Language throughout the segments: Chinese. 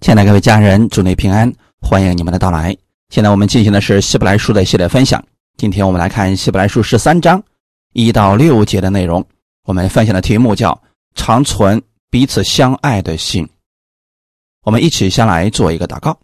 亲爱的各位家人，祝你平安，欢迎你们的到来。现在我们进行的是希伯来书的系列分享。今天我们来看希伯来书十三章一到六节的内容。我们分享的题目叫“长存彼此相爱的心”。我们一起先来做一个祷告。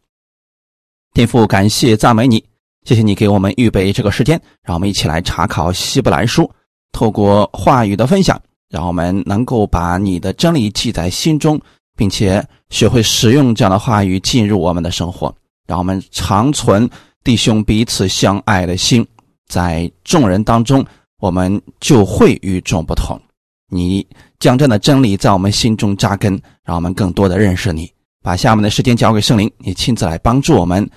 天父，感谢赞美你，谢谢你给我们预备这个时间，让我们一起来查考希伯来书，透过话语的分享，让我们能够把你的真理记在心中。并且学会使用这样的话语进入我们的生活，让我们长存弟兄彼此相爱的心，在众人当中，我们就会与众不同。你将这样的真理在我们心中扎根，让我们更多的认识你。把下面的时间交给圣灵，你亲自来帮助我们，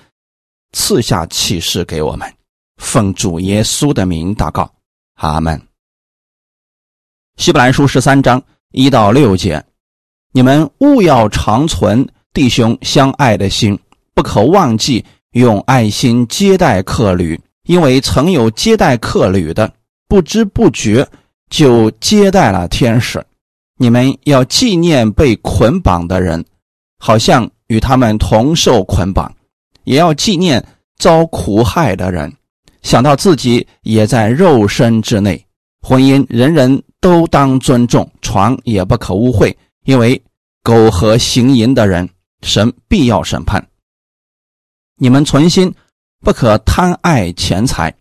赐下启示给我们。奉主耶稣的名祷告，阿门。希伯来书十三章一到六节。你们务要长存弟兄相爱的心，不可忘记用爱心接待客旅，因为曾有接待客旅的，不知不觉就接待了天使。你们要纪念被捆绑的人，好像与他们同受捆绑；也要纪念遭苦害的人，想到自己也在肉身之内。婚姻人人都当尊重，床也不可污秽。因为苟合行淫的人，神必要审判。你们存心不可贪爱钱财，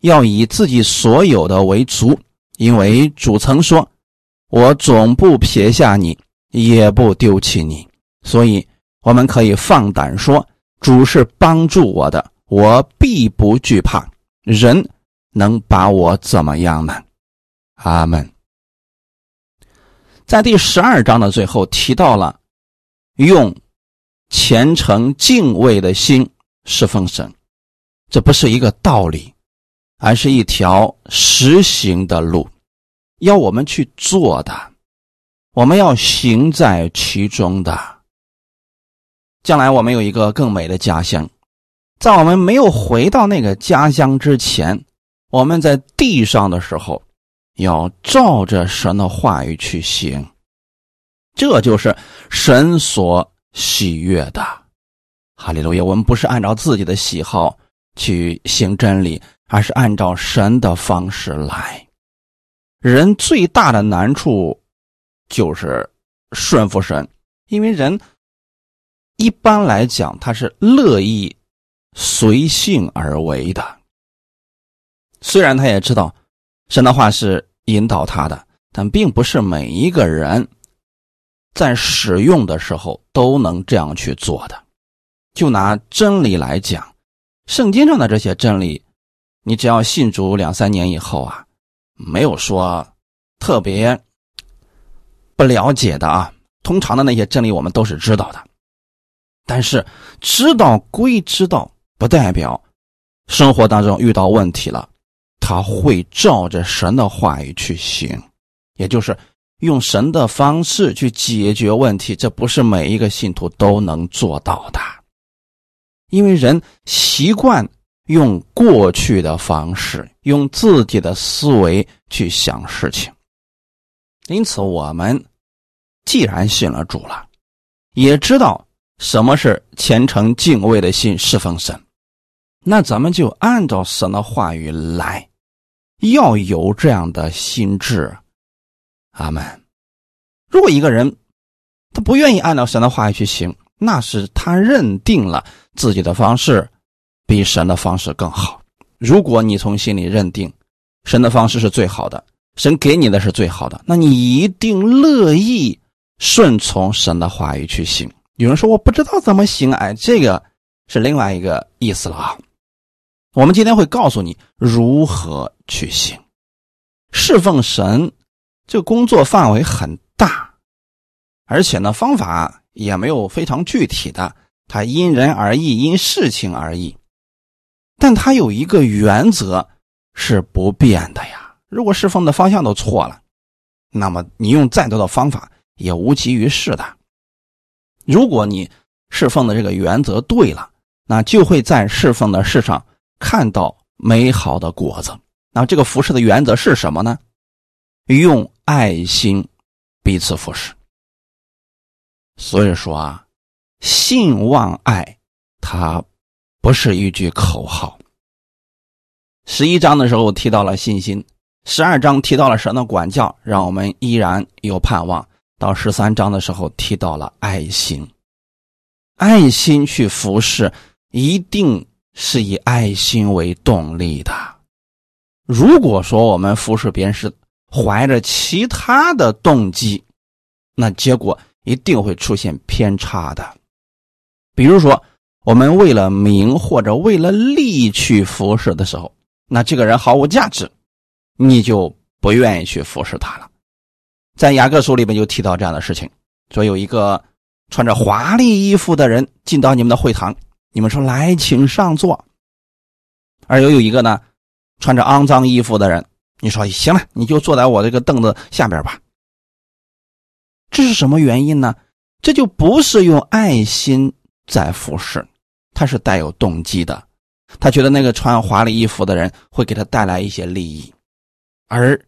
要以自己所有的为足。因为主曾说：“我总不撇下你，也不丢弃你。”所以我们可以放胆说：“主是帮助我的，我必不惧怕。人能把我怎么样呢？”阿门。在第十二章的最后提到了，用虔诚敬畏的心侍奉神，这不是一个道理，而是一条实行的路，要我们去做的，我们要行在其中的。将来我们有一个更美的家乡，在我们没有回到那个家乡之前，我们在地上的时候。要照着神的话语去行，这就是神所喜悦的。哈利路亚！我们不是按照自己的喜好去行真理，而是按照神的方式来。人最大的难处就是顺服神，因为人一般来讲他是乐意随性而为的。虽然他也知道。神的话是引导他的，但并不是每一个人在使用的时候都能这样去做的。就拿真理来讲，圣经上的这些真理，你只要信主两三年以后啊，没有说特别不了解的啊。通常的那些真理我们都是知道的，但是知道归知道，不代表生活当中遇到问题了。他会照着神的话语去行，也就是用神的方式去解决问题。这不是每一个信徒都能做到的，因为人习惯用过去的方式，用自己的思维去想事情。因此，我们既然信了主了，也知道什么是虔诚敬畏的心侍奉神，那咱们就按照神的话语来。要有这样的心智，阿门。如果一个人他不愿意按照神的话语去行，那是他认定了自己的方式比神的方式更好。如果你从心里认定神的方式是最好的，神给你的是最好的，那你一定乐意顺从神的话语去行。有人说我不知道怎么行，哎，这个是另外一个意思了啊。我们今天会告诉你如何去行侍奉神，这个工作范围很大，而且呢方法也没有非常具体的，它因人而异，因事情而异。但它有一个原则是不变的呀。如果侍奉的方向都错了，那么你用再多的方法也无济于事的。如果你侍奉的这个原则对了，那就会在侍奉的事上。看到美好的果子，那这个服侍的原则是什么呢？用爱心彼此服侍。所以说啊，信望爱，它不是一句口号。十一章的时候提到了信心，十二章提到了神的管教，让我们依然有盼望。到十三章的时候提到了爱心，爱心去服侍，一定是以爱心为动力的。如果说我们服侍别人是怀着其他的动机，那结果一定会出现偏差的。比如说，我们为了名或者为了利去服侍的时候。那这个人毫无价值，你就不愿意去服侍他了。在雅各书里面就提到这样的事情，说有一个穿着华丽衣服的人进到你们的会堂，你们说来，请上座；而又有一个呢，穿着肮脏衣服的人，你说行了，你就坐在我这个凳子下边吧。这是什么原因呢？这就不是用爱心在服侍，他是带有动机的。他觉得那个穿华丽衣服的人会给他带来一些利益，而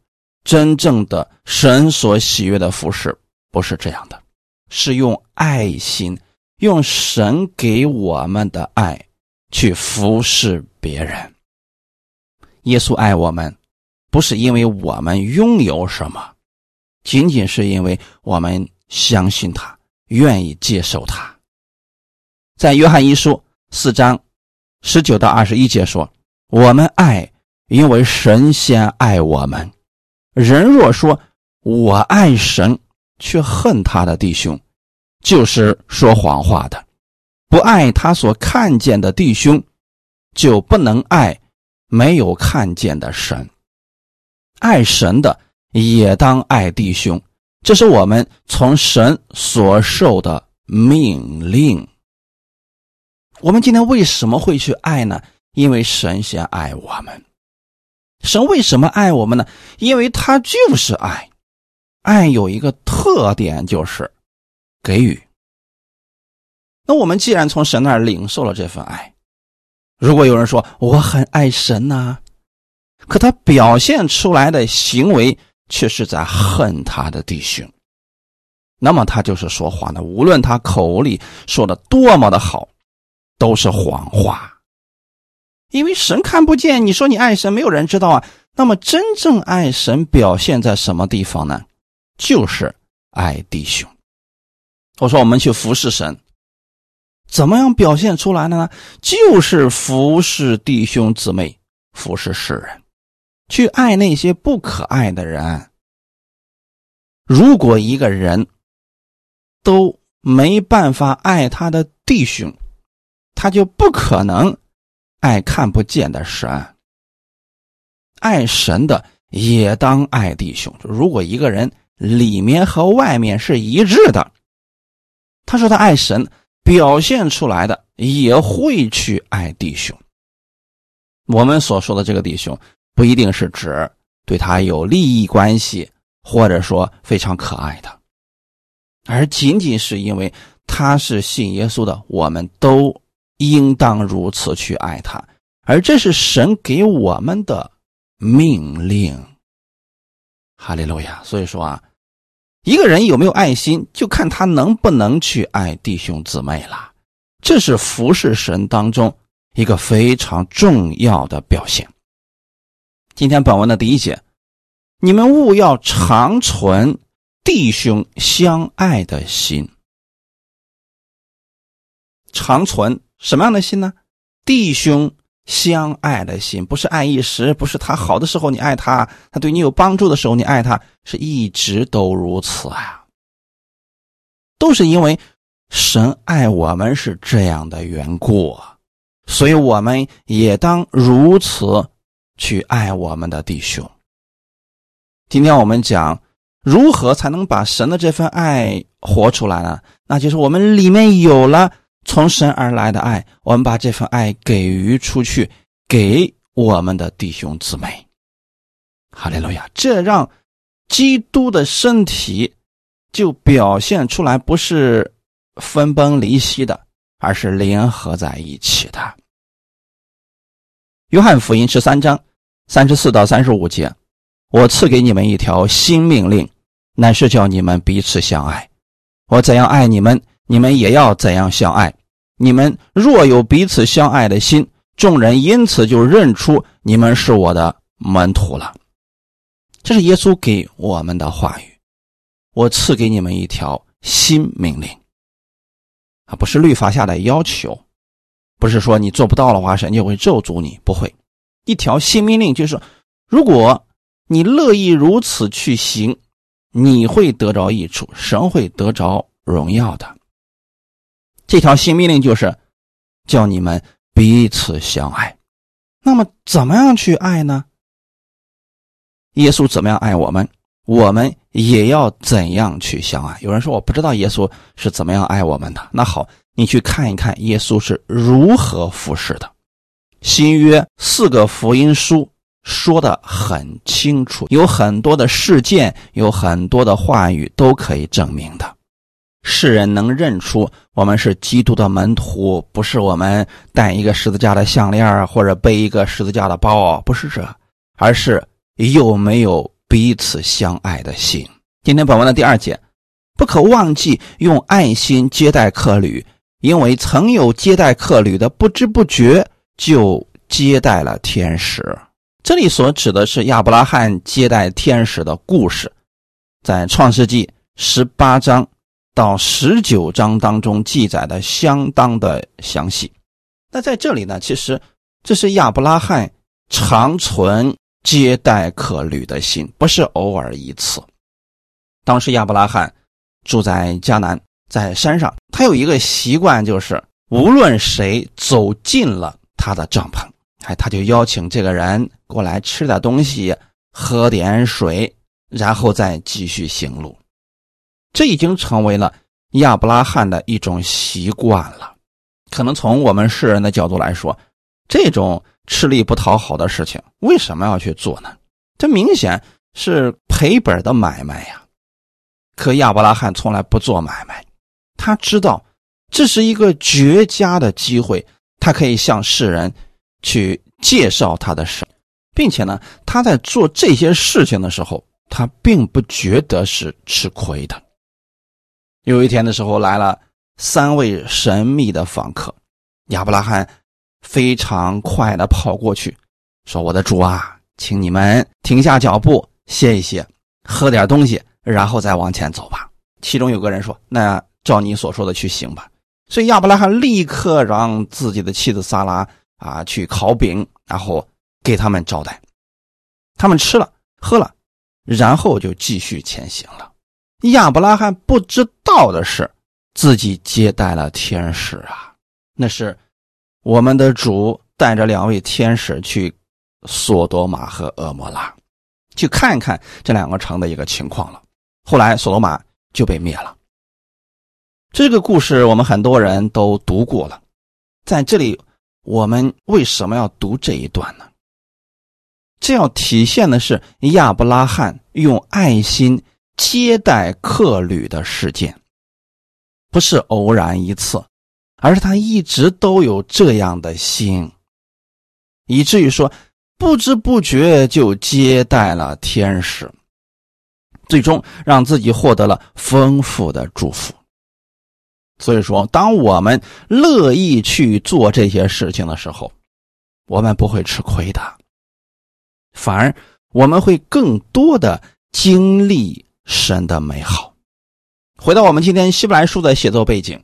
真正的神所喜悦的服饰不是这样的，是用爱心，用神给我们的爱去服侍别人。耶稣爱我们，不是因为我们拥有什么，仅仅是因为我们相信他，愿意接受他。在约翰一书四章。十九到二十一节说：“我们爱，因为神先爱我们。人若说我爱神，却恨他的弟兄，就是说谎话的。不爱他所看见的弟兄，就不能爱没有看见的神。爱神的也当爱弟兄，这是我们从神所受的命令。”我们今天为什么会去爱呢？因为神先爱我们。神为什么爱我们呢？因为他就是爱。爱有一个特点就是给予。那我们既然从神那儿领受了这份爱，如果有人说我很爱神呐，可他表现出来的行为却是在恨他的弟兄，那么他就是说谎的。无论他口里说的多么的好。都是谎话，因为神看不见。你说你爱神，没有人知道啊。那么真正爱神表现在什么地方呢？就是爱弟兄。我说我们去服侍神，怎么样表现出来的呢？就是服侍弟兄姊妹，服侍世人，去爱那些不可爱的人。如果一个人都没办法爱他的弟兄，他就不可能爱看不见的神，爱神的也当爱弟兄。如果一个人里面和外面是一致的，他说他爱神，表现出来的也会去爱弟兄。我们所说的这个弟兄，不一定是指对他有利益关系，或者说非常可爱的，而仅仅是因为他是信耶稣的，我们都。应当如此去爱他，而这是神给我们的命令。哈利路亚！所以说啊，一个人有没有爱心，就看他能不能去爱弟兄姊妹了。这是服侍神当中一个非常重要的表现。今天本文的第一节，你们务要长存弟兄相爱的心，长存。什么样的心呢？弟兄相爱的心，不是爱一时，不是他好的时候你爱他，他对你有帮助的时候你爱他，是一直都如此啊。都是因为神爱我们是这样的缘故，所以我们也当如此去爱我们的弟兄。今天我们讲如何才能把神的这份爱活出来呢？那就是我们里面有了。从神而来的爱，我们把这份爱给予出去，给我们的弟兄姊妹。哈利路亚！这让基督的身体就表现出来，不是分崩离析的，而是联合在一起的。约翰福音十三章三十四到三十五节：我赐给你们一条新命令，乃是叫你们彼此相爱。我怎样爱你们？你们也要怎样相爱。你们若有彼此相爱的心，众人因此就认出你们是我的门徒了。这是耶稣给我们的话语。我赐给你们一条新命令，啊，不是律法下的要求，不是说你做不到的话，神就会咒诅你。不会，一条新命令就是，如果你乐意如此去行，你会得着益处，神会得着荣耀的。这条新命令就是叫你们彼此相爱。那么，怎么样去爱呢？耶稣怎么样爱我们？我们也要怎样去相爱？有人说我不知道耶稣是怎么样爱我们的。那好，你去看一看耶稣是如何服侍的。新约四个福音书说的很清楚，有很多的事件，有很多的话语都可以证明的。世人能认出我们是基督的门徒，不是我们戴一个十字架的项链或者背一个十字架的包，不是这，而是有没有。彼此相爱的心。今天本文的第二节，不可忘记用爱心接待客旅，因为曾有接待客旅的，不知不觉就接待了天使。这里所指的是亚伯拉罕接待天使的故事，在创世纪十八章到十九章当中记载的相当的详细。那在这里呢，其实这是亚伯拉罕长存。接待客旅的心不是偶尔一次。当时亚伯拉罕住在迦南，在山上，他有一个习惯，就是无论谁走进了他的帐篷，哎，他就邀请这个人过来吃点东西，喝点水，然后再继续行路。这已经成为了亚伯拉罕的一种习惯了。可能从我们世人的角度来说，这种。吃力不讨好的事情，为什么要去做呢？这明显是赔本的买卖呀！可亚伯拉罕从来不做买卖，他知道这是一个绝佳的机会，他可以向世人去介绍他的神，并且呢，他在做这些事情的时候，他并不觉得是吃亏的。有一天的时候，来了三位神秘的访客，亚伯拉罕。非常快的跑过去，说：“我的主啊，请你们停下脚步，歇一歇，喝点东西，然后再往前走吧。”其中有个人说：“那照你所说的去行吧。”所以亚伯拉罕立刻让自己的妻子萨拉啊去烤饼，然后给他们招待。他们吃了喝了，然后就继续前行了。亚伯拉罕不知道的是，自己接待了天使啊，那是。我们的主带着两位天使去索多玛和俄摩拉，去看一看这两个城的一个情况了。后来索罗玛就被灭了。这个故事我们很多人都读过了，在这里我们为什么要读这一段呢？这要体现的是亚伯拉罕用爱心接待客旅的事件，不是偶然一次。而是他一直都有这样的心，以至于说不知不觉就接待了天使，最终让自己获得了丰富的祝福。所以说，当我们乐意去做这些事情的时候，我们不会吃亏的，反而我们会更多的经历神的美好。回到我们今天希伯来书的写作背景。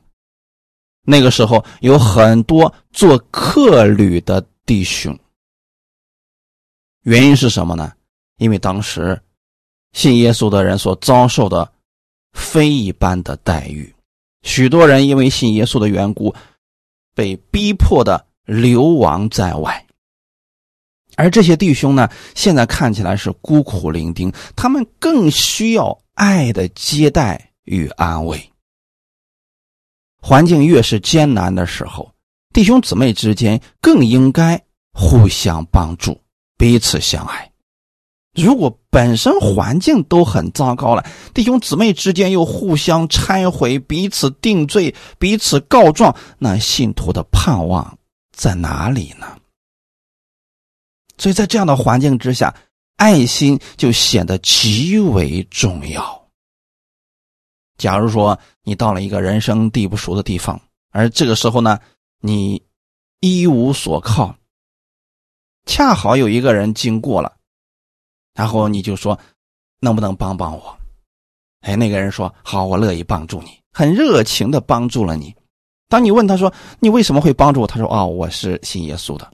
那个时候有很多做客旅的弟兄，原因是什么呢？因为当时信耶稣的人所遭受的非一般的待遇，许多人因为信耶稣的缘故，被逼迫的流亡在外。而这些弟兄呢，现在看起来是孤苦伶仃，他们更需要爱的接待与安慰。环境越是艰难的时候，弟兄姊妹之间更应该互相帮助，彼此相爱。如果本身环境都很糟糕了，弟兄姊妹之间又互相拆毁、彼此定罪、彼此告状，那信徒的盼望在哪里呢？所以在这样的环境之下，爱心就显得极为重要。假如说你到了一个人生地不熟的地方，而这个时候呢，你一无所靠，恰好有一个人经过了，然后你就说：“能不能帮帮我？”哎，那个人说：“好，我乐意帮助你。”很热情的帮助了你。当你问他说：“你为什么会帮助我？”他说：“哦，我是信耶稣的。”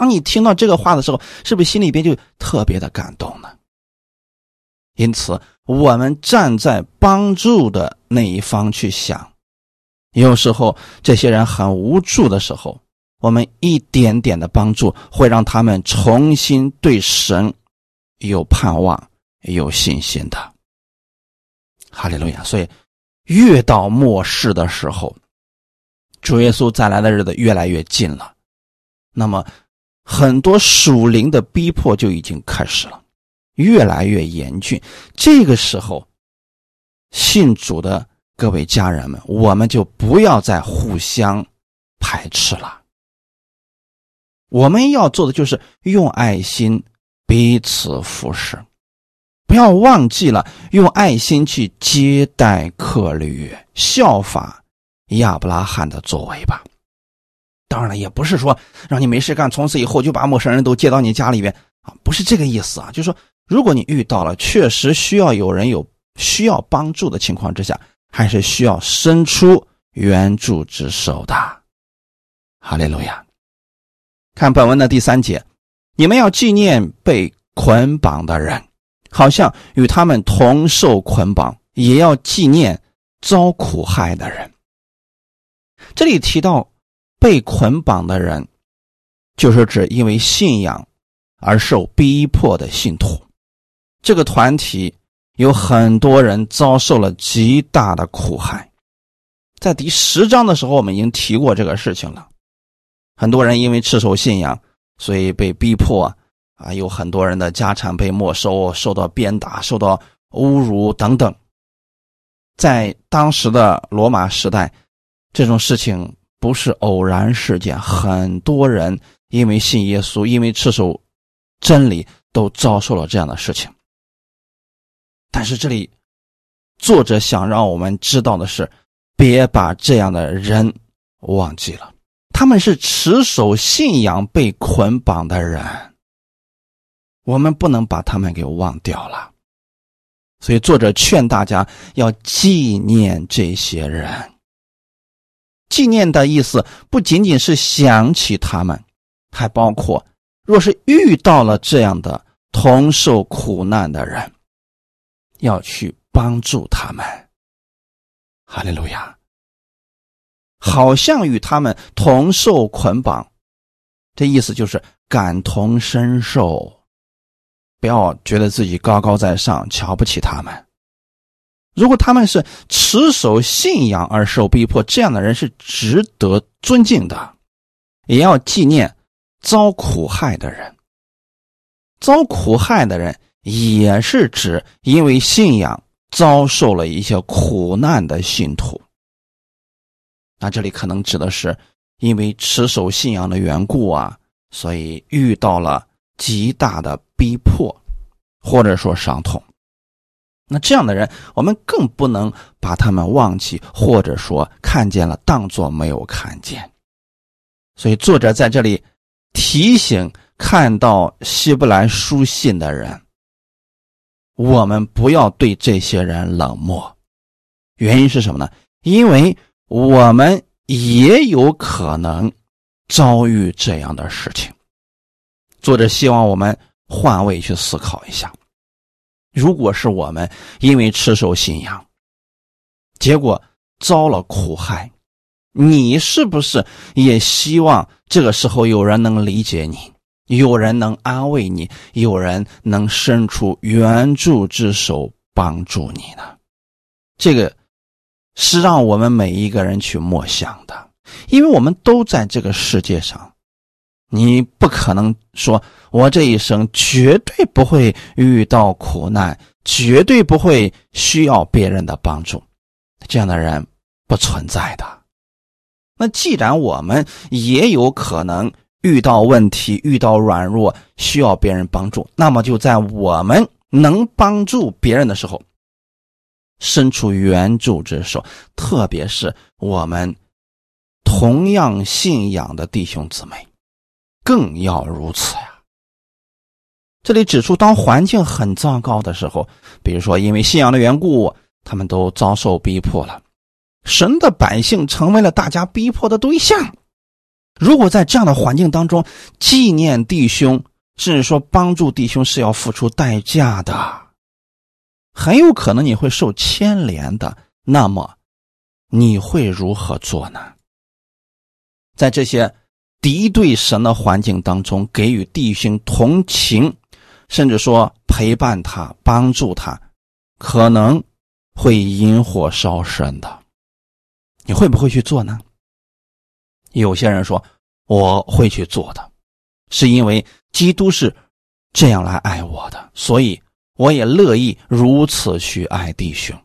当你听到这个话的时候，是不是心里边就特别的感动呢？因此，我们站在帮助的那一方去想，有时候这些人很无助的时候，我们一点点的帮助会让他们重新对神有盼望、有信心的。哈利路亚！所以，越到末世的时候，主耶稣再来的日子越来越近了，那么很多属灵的逼迫就已经开始了。越来越严峻，这个时候，信主的各位家人们，我们就不要再互相排斥了。我们要做的就是用爱心彼此服侍，不要忘记了用爱心去接待客旅，效法亚伯拉罕的作为吧。当然了，也不是说让你没事干，从此以后就把陌生人都接到你家里边啊，不是这个意思啊，就是说。如果你遇到了确实需要有人有需要帮助的情况之下，还是需要伸出援助之手的。哈利路亚。看本文的第三节，你们要纪念被捆绑的人，好像与他们同受捆绑；也要纪念遭苦害的人。这里提到被捆绑的人，就是指因为信仰而受逼迫的信徒。这个团体有很多人遭受了极大的苦害，在第十章的时候，我们已经提过这个事情了。很多人因为持守信仰，所以被逼迫啊，有很多人的家产被没收，受到鞭打，受到侮辱等等。在当时的罗马时代，这种事情不是偶然事件，很多人因为信耶稣，因为持守真理，都遭受了这样的事情。但是这里，作者想让我们知道的是，别把这样的人忘记了。他们是持守信仰被捆绑的人，我们不能把他们给忘掉了。所以作者劝大家要纪念这些人。纪念的意思不仅仅是想起他们，还包括若是遇到了这样的同受苦难的人。要去帮助他们，哈利路亚。好像与他们同受捆绑，这意思就是感同身受，不要觉得自己高高在上，瞧不起他们。如果他们是持守信仰而受逼迫，这样的人是值得尊敬的。也要纪念遭苦害的人，遭苦害的人。也是指因为信仰遭受了一些苦难的信徒。那这里可能指的是因为持守信仰的缘故啊，所以遇到了极大的逼迫，或者说伤痛。那这样的人，我们更不能把他们忘记，或者说看见了当做没有看见。所以作者在这里提醒看到希伯来书信的人。我们不要对这些人冷漠，原因是什么呢？因为我们也有可能遭遇这样的事情。作者希望我们换位去思考一下：如果是我们因为持守信仰，结果遭了苦害，你是不是也希望这个时候有人能理解你？有人能安慰你，有人能伸出援助之手帮助你呢？这个是让我们每一个人去默想的，因为我们都在这个世界上。你不可能说我这一生绝对不会遇到苦难，绝对不会需要别人的帮助，这样的人不存在的。那既然我们也有可能。遇到问题、遇到软弱，需要别人帮助，那么就在我们能帮助别人的时候，伸出援助之手，特别是我们同样信仰的弟兄姊妹，更要如此呀。这里指出，当环境很糟糕的时候，比如说因为信仰的缘故，他们都遭受逼迫了，神的百姓成为了大家逼迫的对象。如果在这样的环境当中纪念弟兄，甚至说帮助弟兄，是要付出代价的，很有可能你会受牵连的。那么，你会如何做呢？在这些敌对神的环境当中，给予弟兄同情。甚至说陪伴他、帮助他，可能会引火烧身的。你会不会去做呢？有些人说我会去做的，是因为基督是这样来爱我的，所以我也乐意如此去爱弟兄，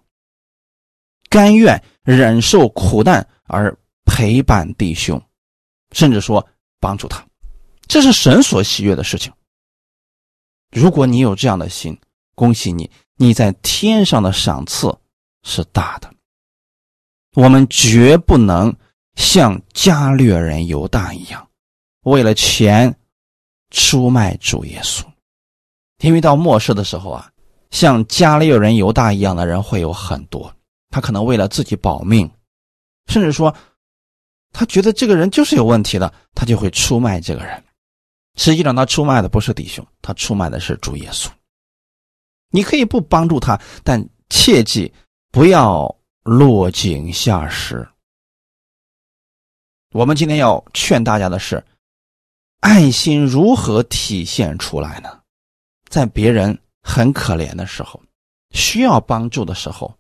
甘愿忍受苦难而陪伴弟兄，甚至说帮助他，这是神所喜悦的事情。如果你有这样的心，恭喜你，你在天上的赏赐是大的。我们绝不能像加略人犹大一样，为了钱出卖主耶稣。因为到末世的时候啊，像加略人犹大一样的人会有很多，他可能为了自己保命，甚至说他觉得这个人就是有问题的，他就会出卖这个人。实际上，他出卖的不是弟兄，他出卖的是主耶稣。你可以不帮助他，但切记不要落井下石。我们今天要劝大家的是：爱心如何体现出来呢？在别人很可怜的时候，需要帮助的时候，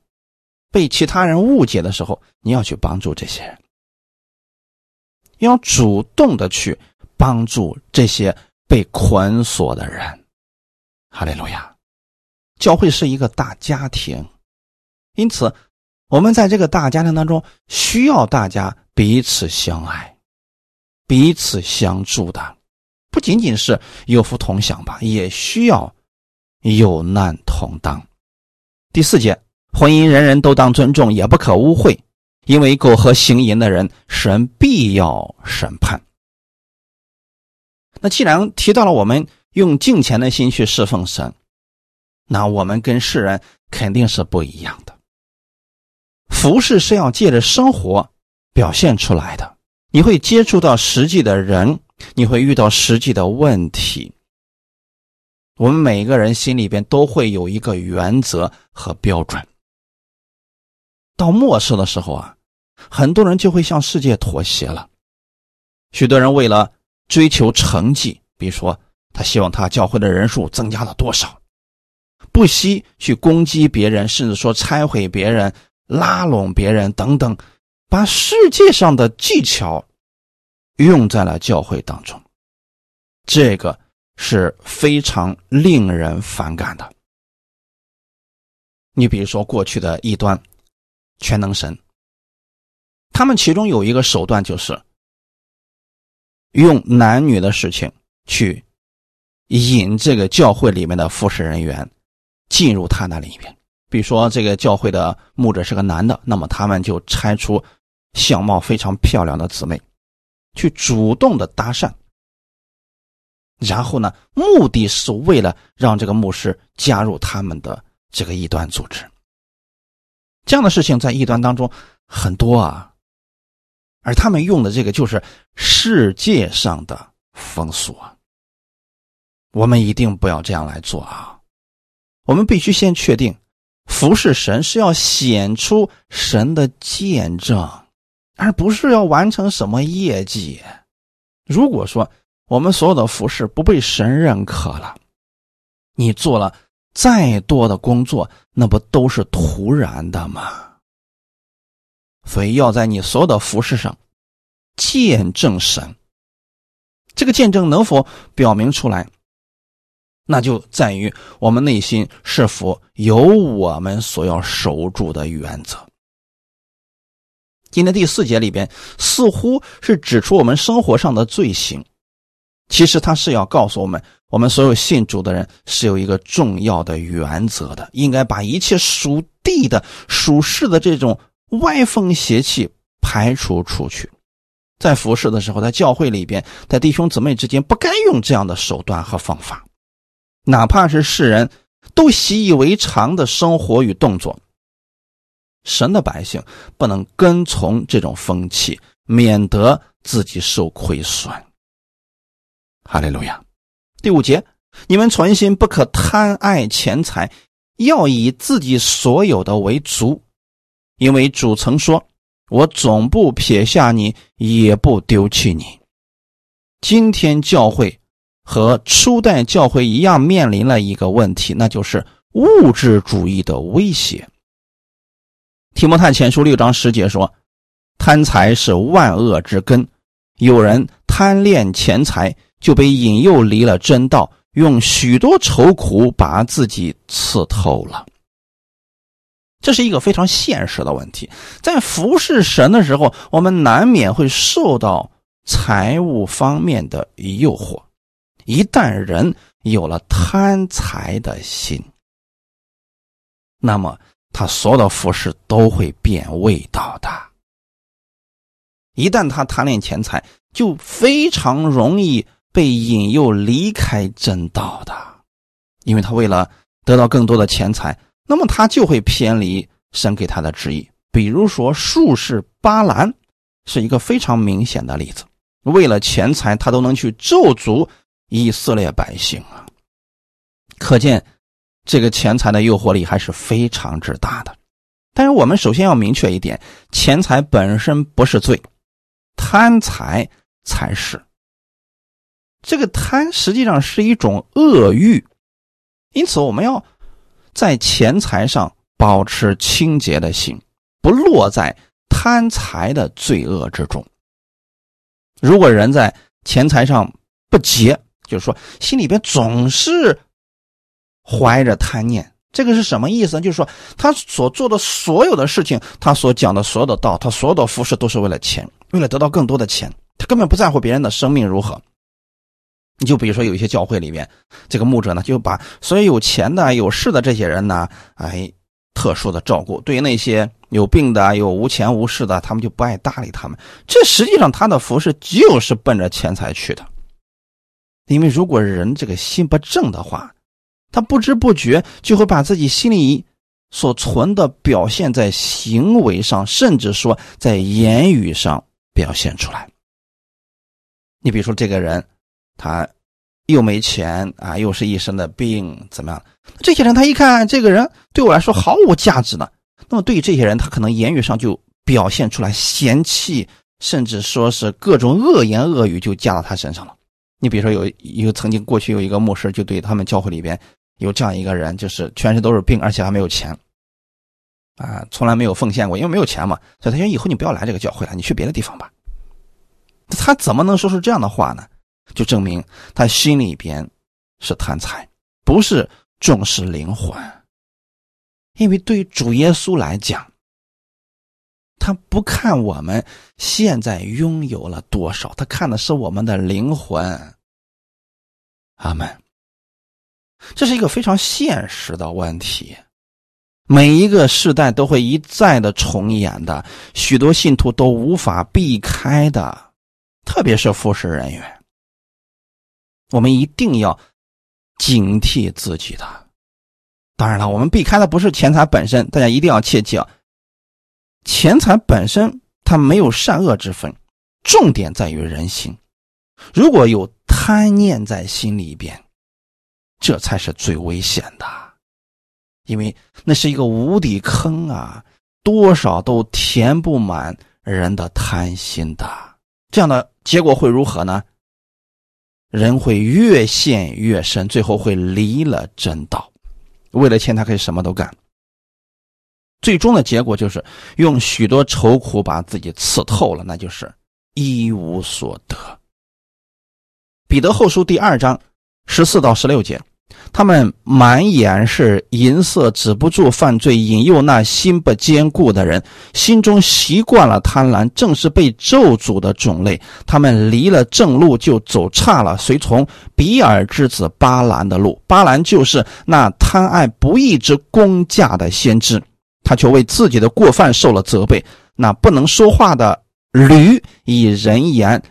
被其他人误解的时候，你要去帮助这些人，要主动的去。帮助这些被捆锁的人，哈利路亚！教会是一个大家庭，因此我们在这个大家庭当中需要大家彼此相爱、彼此相助的，不仅仅是有福同享吧，也需要有难同当。第四节，婚姻人人都当尊重，也不可污秽，因为苟合行淫的人，神必要审判。那既然提到了我们用敬虔的心去侍奉神，那我们跟世人肯定是不一样的。服侍是要借着生活表现出来的，你会接触到实际的人，你会遇到实际的问题。我们每个人心里边都会有一个原则和标准。到末世的时候啊，很多人就会向世界妥协了，许多人为了。追求成绩，比如说他希望他教会的人数增加了多少，不惜去攻击别人，甚至说拆毁别人、拉拢别人等等，把世界上的技巧用在了教会当中，这个是非常令人反感的。你比如说过去的异端、全能神，他们其中有一个手段就是。用男女的事情去引这个教会里面的服侍人员进入他那里面，比如说这个教会的牧者是个男的，那么他们就拆出相貌非常漂亮的姊妹，去主动的搭讪，然后呢，目的是为了让这个牧师加入他们的这个异端组织。这样的事情在异端当中很多啊。而他们用的这个就是世界上的风俗，我们一定不要这样来做啊！我们必须先确定，服侍神是要显出神的见证，而不是要完成什么业绩。如果说我们所有的服侍不被神认可了，你做了再多的工作，那不都是徒然的吗？所以要在你所有的服饰上见证神，这个见证能否表明出来，那就在于我们内心是否有我们所要守住的原则。今天第四节里边似乎是指出我们生活上的罪行，其实他是要告诉我们，我们所有信主的人是有一个重要的原则的，应该把一切属地的属世的这种歪风邪气排除出去。在服侍的时候，在教会里边，在弟兄姊妹之间，不该用这样的手段和方法，哪怕是世人都习以为常的生活与动作。神的百姓不能跟从这种风气，免得自己受亏损。哈利路亚。第五节，你们存心不可贪爱钱财，要以自己所有的为足，因为主曾说：“我总不撇下你，也不丢弃你。”今天教会和初代教会一样，面临了一个问题，那就是物质主义的威胁。提摩太前书六章十节说：“贪财是万恶之根，有人贪恋钱财，就被引诱离了真道，用许多愁苦把自己刺透了。”这是一个非常现实的问题。在服侍神的时候，我们难免会受到财务方面的诱惑。一旦人有了贪财的心，那么。他所有的服饰都会变味道的。一旦他贪恋钱财，就非常容易被引诱离开正道的，因为他为了得到更多的钱财，那么他就会偏离神给他的旨意。比如说，术士巴兰是一个非常明显的例子，为了钱财，他都能去咒诅以色列百姓啊，可见。这个钱财的诱惑力还是非常之大的，但是我们首先要明确一点：钱财本身不是罪，贪财才是。这个贪实际上是一种恶欲，因此我们要在钱财上保持清洁的心，不落在贪财的罪恶之中。如果人在钱财上不洁，就是说心里边总是。怀着贪念，这个是什么意思呢？就是说，他所做的所有的事情，他所讲的所有的道，他所有的服饰，都是为了钱，为了得到更多的钱，他根本不在乎别人的生命如何。你就比如说，有一些教会里面，这个牧者呢，就把所有有钱的、有势的这些人呢，哎，特殊的照顾；对于那些有病的、有无钱无势的，他们就不爱搭理他们。这实际上他的服饰就是奔着钱财去的。因为如果人这个心不正的话，他不知不觉就会把自己心里所存的表现在行为上，甚至说在言语上表现出来。你比如说，这个人他又没钱啊，又是一身的病，怎么样？这些人他一看这个人对我来说毫无价值的，那么对于这些人，他可能言语上就表现出来嫌弃，甚至说是各种恶言恶语就加到他身上了。你比如说，有一个曾经过去有一个牧师，就对他们教会里边。有这样一个人，就是全身都是病，而且还没有钱，啊，从来没有奉献过，因为没有钱嘛。所以他说：“以后你不要来这个教会了，你去别的地方吧。”他怎么能说出这样的话呢？就证明他心里边是贪财，不是重视灵魂。因为对于主耶稣来讲，他不看我们现在拥有了多少，他看的是我们的灵魂。阿门。这是一个非常现实的问题，每一个时代都会一再的重演的，许多信徒都无法避开的，特别是服侍人员，我们一定要警惕自己的。当然了，我们避开的不是钱财本身，大家一定要切记啊，钱财本身它没有善恶之分，重点在于人心，如果有贪念在心里边。这才是最危险的，因为那是一个无底坑啊，多少都填不满人的贪心的。这样的结果会如何呢？人会越陷越深，最后会离了真道。为了钱，他可以什么都干。最终的结果就是用许多愁苦把自己刺透了，那就是一无所得。彼得后书第二章十四到十六节。他们满眼是银色，止不住犯罪，引诱那心不坚固的人，心中习惯了贪婪，正是被咒诅的种类。他们离了正路，就走差了，随从比尔之子巴兰的路。巴兰就是那贪爱不义之公价的先知。他却为自己的过犯受了责备。那不能说话的驴以人言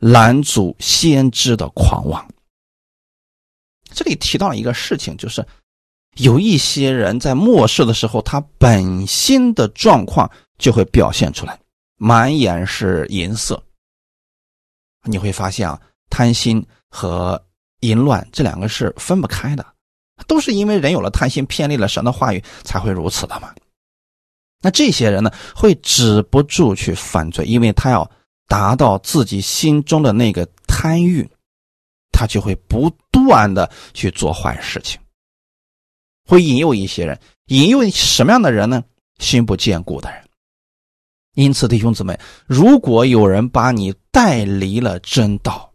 拦阻先知的狂妄。这里提到一个事情，就是有一些人在末世的时候，他本心的状况就会表现出来，满眼是银色。你会发现啊，贪心和淫乱这两个是分不开的，都是因为人有了贪心，偏离了神的话语，才会如此的嘛。那这些人呢，会止不住去犯罪，因为他要达到自己心中的那个贪欲，他就会不断的去做坏事情，会引诱一些人，引诱什么样的人呢？心不坚固的人。因此，弟兄姊妹，如果有人把你带离了真道，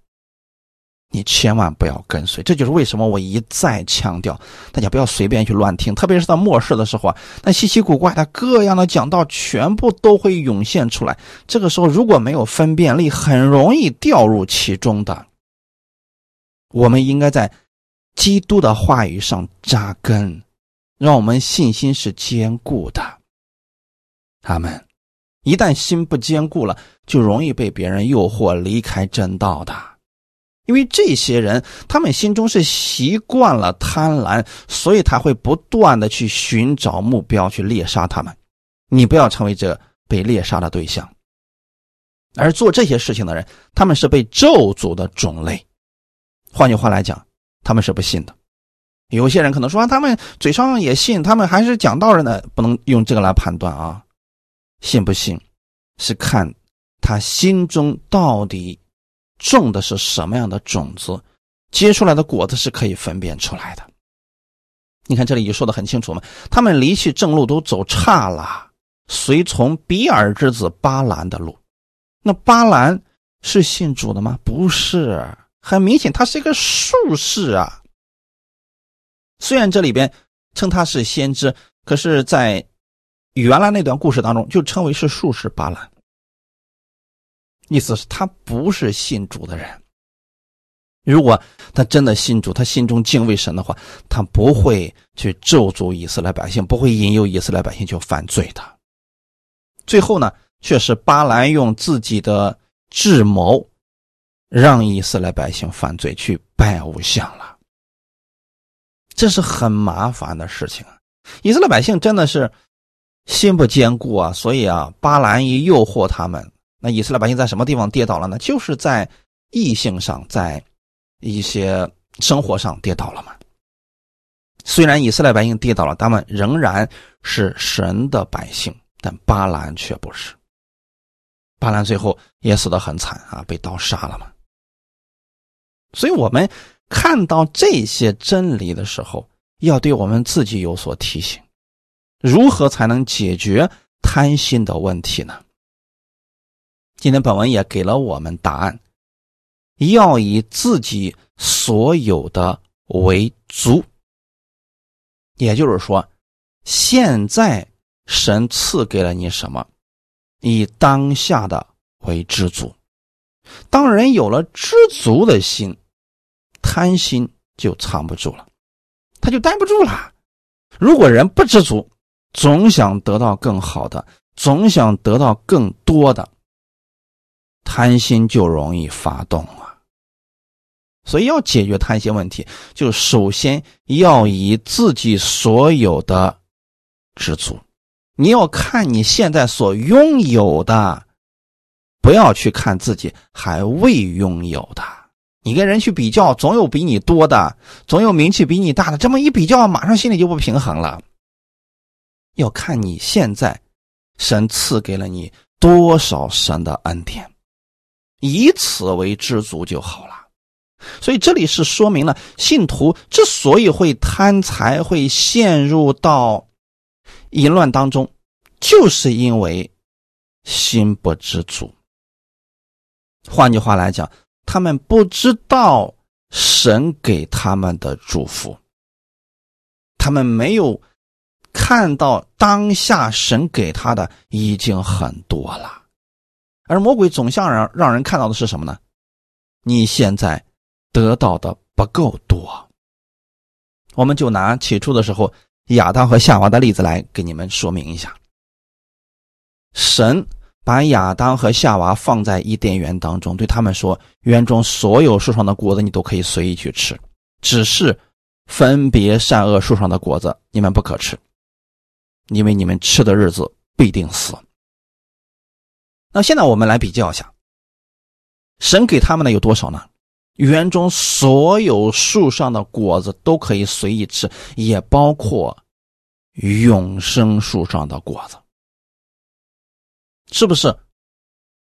你千万不要跟随。这就是为什么我一再强调，大家不要随便去乱听，特别是在末世的时候啊，那稀奇古怪的各样的讲道全部都会涌现出来。这个时候如果没有分辨力，很容易掉入其中的。我们应该在基督的话语上扎根，让我们信心是坚固的。他们。一旦心不坚固了，就容易被别人诱惑离开正道的。因为这些人，他们心中是习惯了贪婪，所以他会不断的去寻找目标，去猎杀他们。你不要成为这被猎杀的对象。而做这些事情的人，他们是被咒诅的种类。换句话来讲，他们是不信的。有些人可能说，他们嘴上也信，他们还是讲道人呢，不能用这个来判断啊。信不信，是看他心中到底种的是什么样的种子，结出来的果子是可以分辨出来的。你看这里就说的很清楚嘛，他们离弃正路都走差了，随从比尔之子巴兰的路。那巴兰是信主的吗？不是，很明显他是一个术士啊。虽然这里边称他是先知，可是，在原来那段故事当中，就称为是术士巴兰，意思是他不是信主的人。如果他真的信主，他心中敬畏神的话，他不会去咒诅以色列百姓，不会引诱以色列百姓去犯罪的。最后呢，却是巴兰用自己的智谋，让以色列百姓犯罪，去拜偶像了。这是很麻烦的事情啊！以色列百姓真的是。心不坚固啊，所以啊，巴兰一诱惑他们，那以色列百姓在什么地方跌倒了呢？就是在异性上，在一些生活上跌倒了嘛。虽然以色列百姓跌倒了，他们仍然是神的百姓，但巴兰却不是。巴兰最后也死得很惨啊，被刀杀了嘛。所以我们看到这些真理的时候，要对我们自己有所提醒。如何才能解决贪心的问题呢？今天本文也给了我们答案：要以自己所有的为足。也就是说，现在神赐给了你什么，以当下的为知足。当人有了知足的心，贪心就藏不住了，他就待不住了。如果人不知足，总想得到更好的，总想得到更多的，贪心就容易发动啊。所以要解决贪心问题，就首先要以自己所有的知足。你要看你现在所拥有的，不要去看自己还未拥有的。你跟人去比较，总有比你多的，总有名气比你大的。这么一比较，马上心里就不平衡了。要看你现在，神赐给了你多少神的恩典，以此为知足就好了。所以这里是说明了信徒之所以会贪财，会陷入到淫乱当中，就是因为心不知足。换句话来讲，他们不知道神给他们的祝福，他们没有。看到当下神给他的已经很多了，而魔鬼总想让让人看到的是什么呢？你现在得到的不够多。我们就拿起初的时候亚当和夏娃的例子来给你们说明一下。神把亚当和夏娃放在伊甸园当中，对他们说：“园中所有树上的果子你都可以随意去吃，只是分别善恶树上的果子你们不可吃，因为你们吃的日子必定死。”那现在我们来比较一下，神给他们的有多少呢？园中所有树上的果子都可以随意吃，也包括永生树上的果子，是不是？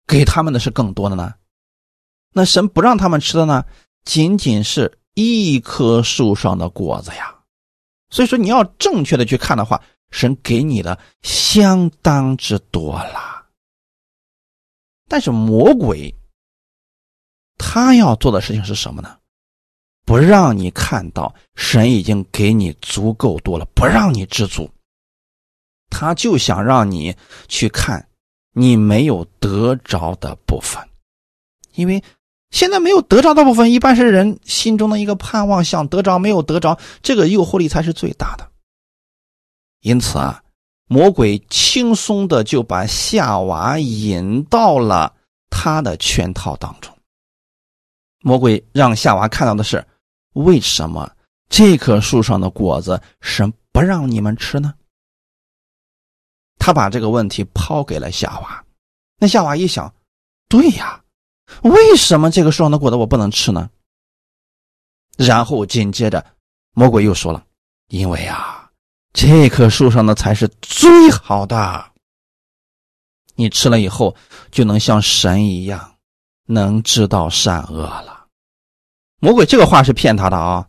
给他们的是更多的呢？那神不让他们吃的呢？仅仅是一棵树上的果子呀。所以说，你要正确的去看的话，神给你的相当之多了。但是魔鬼。他要做的事情是什么呢？不让你看到神已经给你足够多了，不让你知足。他就想让你去看你没有得着的部分，因为现在没有得着的部分，一般是人心中的一个盼望，想得着没有得着，这个诱惑力才是最大的。因此啊，魔鬼轻松的就把夏娃引到了他的圈套当中。魔鬼让夏娃看到的是，为什么这棵树上的果子神不让你们吃呢？他把这个问题抛给了夏娃。那夏娃一想，对呀，为什么这个树上的果子我不能吃呢？然后紧接着，魔鬼又说了：“因为啊，这棵树上的才是最好的，你吃了以后就能像神一样。”能知道善恶了，魔鬼这个话是骗他的啊，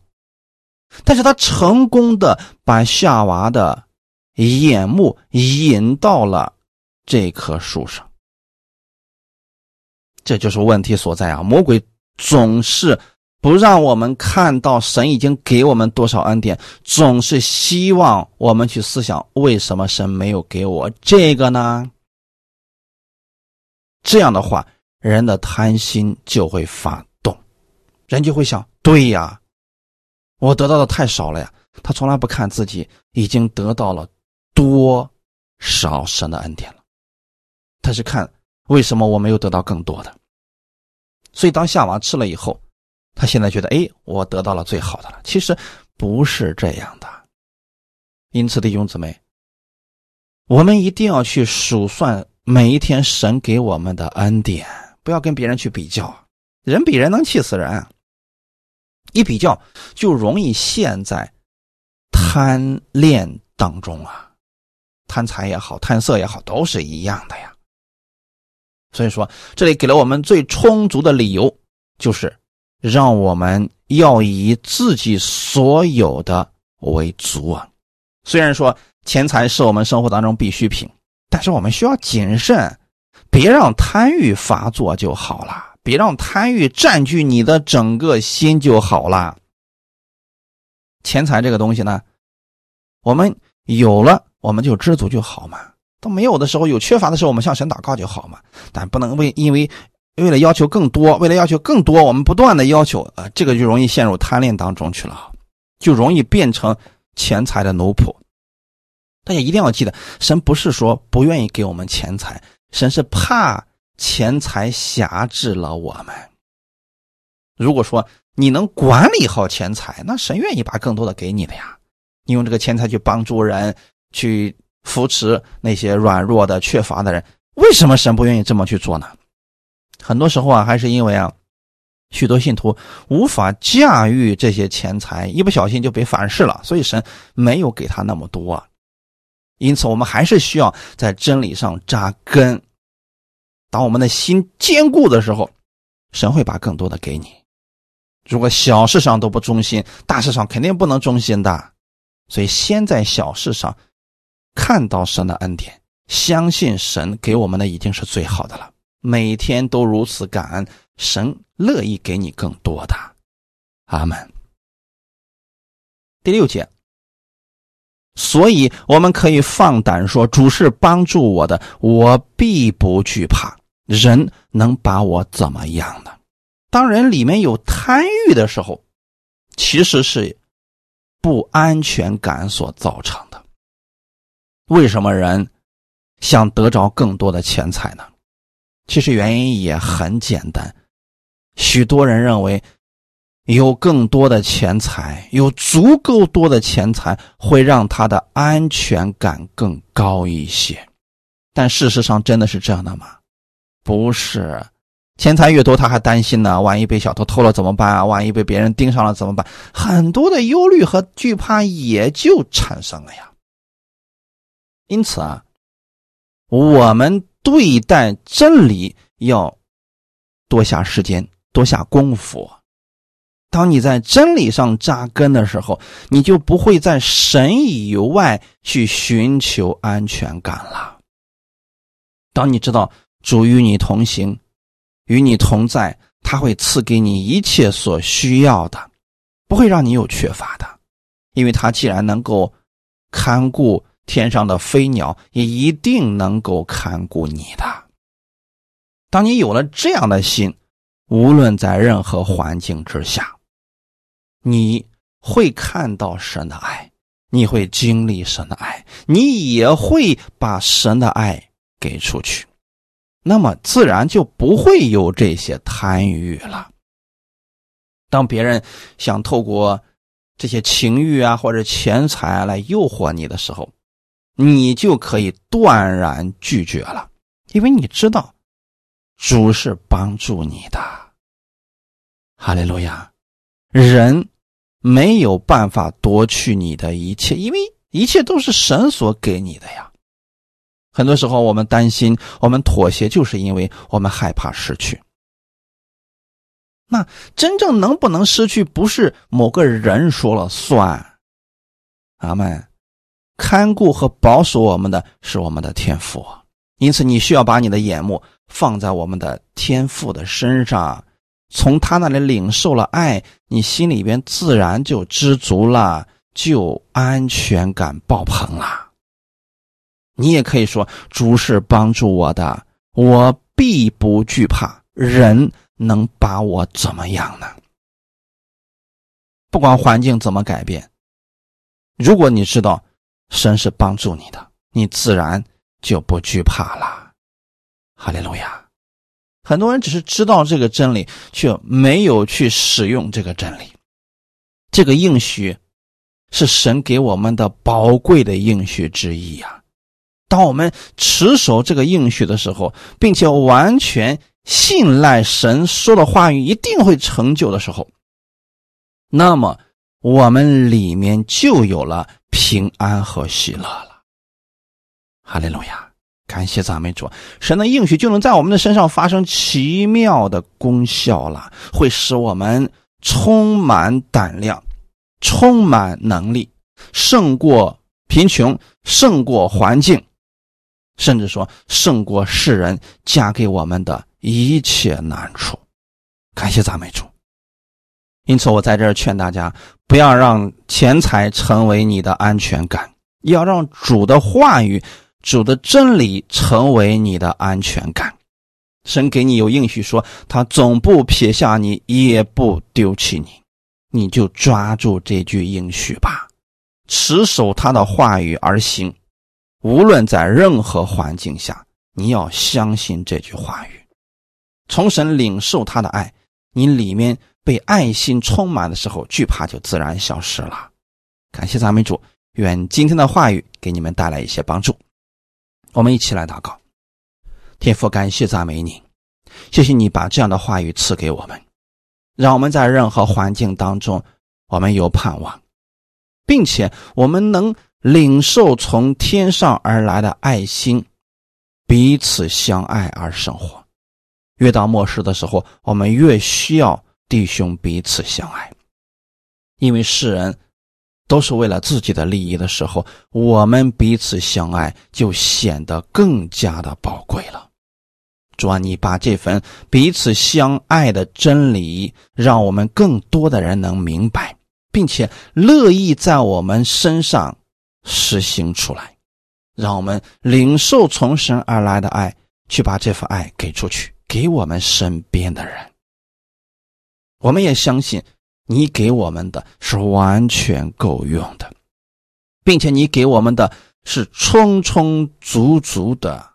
但是他成功的把夏娃的眼目引到了这棵树上，这就是问题所在啊！魔鬼总是不让我们看到神已经给我们多少恩典，总是希望我们去思想为什么神没有给我这个呢？这样的话。人的贪心就会发动，人就会想：对呀，我得到的太少了呀。他从来不看自己已经得到了多少神的恩典了，他是看为什么我没有得到更多的。所以当夏娃吃了以后，他现在觉得：哎，我得到了最好的了。其实不是这样的。因此，弟兄姊妹，我们一定要去数算每一天神给我们的恩典。不要跟别人去比较，人比人能气死人。一比较就容易陷在贪恋当中啊，贪财也好，贪色也好，都是一样的呀。所以说，这里给了我们最充足的理由，就是让我们要以自己所有的为足啊。虽然说钱财是我们生活当中必需品，但是我们需要谨慎。别让贪欲发作就好了，别让贪欲占据你的整个心就好了。钱财这个东西呢，我们有了我们就知足就好嘛。都没有的时候，有缺乏的时候，我们向神祷告就好嘛。但不能为因为为了要求更多，为了要求更多，我们不断的要求啊，这个就容易陷入贪恋当中去了，就容易变成钱财的奴仆。大家一定要记得，神不是说不愿意给我们钱财。神是怕钱财辖制了我们。如果说你能管理好钱财，那神愿意把更多的给你的呀。你用这个钱财去帮助人，去扶持那些软弱的、缺乏的人，为什么神不愿意这么去做呢？很多时候啊，还是因为啊，许多信徒无法驾驭这些钱财，一不小心就被反噬了，所以神没有给他那么多。因此，我们还是需要在真理上扎根。当我们的心坚固的时候，神会把更多的给你。如果小事上都不忠心，大事上肯定不能忠心的。所以，先在小事上看到神的恩典，相信神给我们的已经是最好的了。每天都如此感恩，神乐意给你更多的。阿门。第六节。所以，我们可以放胆说：“主是帮助我的，我必不惧怕。人能把我怎么样呢？”当人里面有贪欲的时候，其实是不安全感所造成。为什么人想得着更多的钱财呢？其实原因也很简单，许多人认为有更多的钱财，有足够多的钱财会让他的安全感更高一些。但事实上，真的是这样的吗？不是。钱财越多，他还担心呢。万一被小偷偷了怎么办啊？万一被别人盯上了怎么办？很多的忧虑和惧怕也就产生了呀。因此啊，我们对待真理要多下时间，多下功夫。当你在真理上扎根的时候，你就不会在神以外去寻求安全感了。当你知道主与你同行。与你同在，他会赐给你一切所需要的，不会让你有缺乏的，因为他既然能够看顾天上的飞鸟，也一定能够看顾你的。当你有了这样的心，无论在任何环境之下，你会看到神的爱，你会经历神的爱，你也会把神的爱给出去。那么自然就不会有这些贪欲了。当别人想透过这些情欲啊或者钱财来诱惑你的时候，你就可以断然拒绝了，因为你知道主是帮助你的。哈利路亚！人没有办法夺去你的一切，因为一切都是神所给你的呀。很多时候，我们担心，我们妥协，就是因为我们害怕失去。那真正能不能失去，不是某个人说了算。阿门。看顾和保守我们的是我们的天赋，因此你需要把你的眼目放在我们的天赋的身上，从他那里领受了爱，你心里边自然就知足了，就安全感爆棚了。你也可以说，主是帮助我的，我必不惧怕。人能把我怎么样呢？不管环境怎么改变，如果你知道神是帮助你的，你自然就不惧怕了。哈利路亚！很多人只是知道这个真理，却没有去使用这个真理。这个应许是神给我们的宝贵的应许之一呀。当我们持守这个应许的时候，并且完全信赖神说的话语一定会成就的时候，那么我们里面就有了平安和喜乐了。哈利路亚！感谢赞美主，神的应许就能在我们的身上发生奇妙的功效了，会使我们充满胆量，充满能力，胜过贫穷，胜过环境。甚至说胜过世人加给我们的一切难处，感谢赞美主。因此，我在这儿劝大家，不要让钱财成为你的安全感，要让主的话语、主的真理成为你的安全感。神给你有应许，说他总不撇下你，也不丢弃你，你就抓住这句应许吧，持守他的话语而行。无论在任何环境下，你要相信这句话语，从神领受他的爱，你里面被爱心充满的时候，惧怕就自然消失了。感谢赞美主，愿今天的话语给你们带来一些帮助。我们一起来祷告，天父，感谢赞美你，谢谢你把这样的话语赐给我们，让我们在任何环境当中，我们有盼望，并且我们能。领受从天上而来的爱心，彼此相爱而生活。越到末世的时候，我们越需要弟兄彼此相爱，因为世人都是为了自己的利益的时候，我们彼此相爱就显得更加的宝贵了。主啊，你把这份彼此相爱的真理，让我们更多的人能明白，并且乐意在我们身上。实行出来，让我们领受从神而来的爱，去把这份爱给出去，给我们身边的人。我们也相信，你给我们的是完全够用的，并且你给我们的是充充足足的。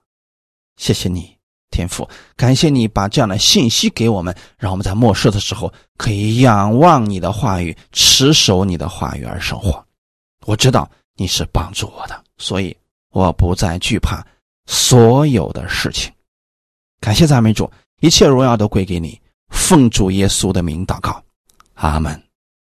谢谢你，天父，感谢你把这样的信息给我们，让我们在末世的时候可以仰望你的话语，持守你的话语而生活。我知道你是帮助我的，所以我不再惧怕所有的事情。感谢赞美主，一切荣耀都归给你。奉主耶稣的名祷告，阿门。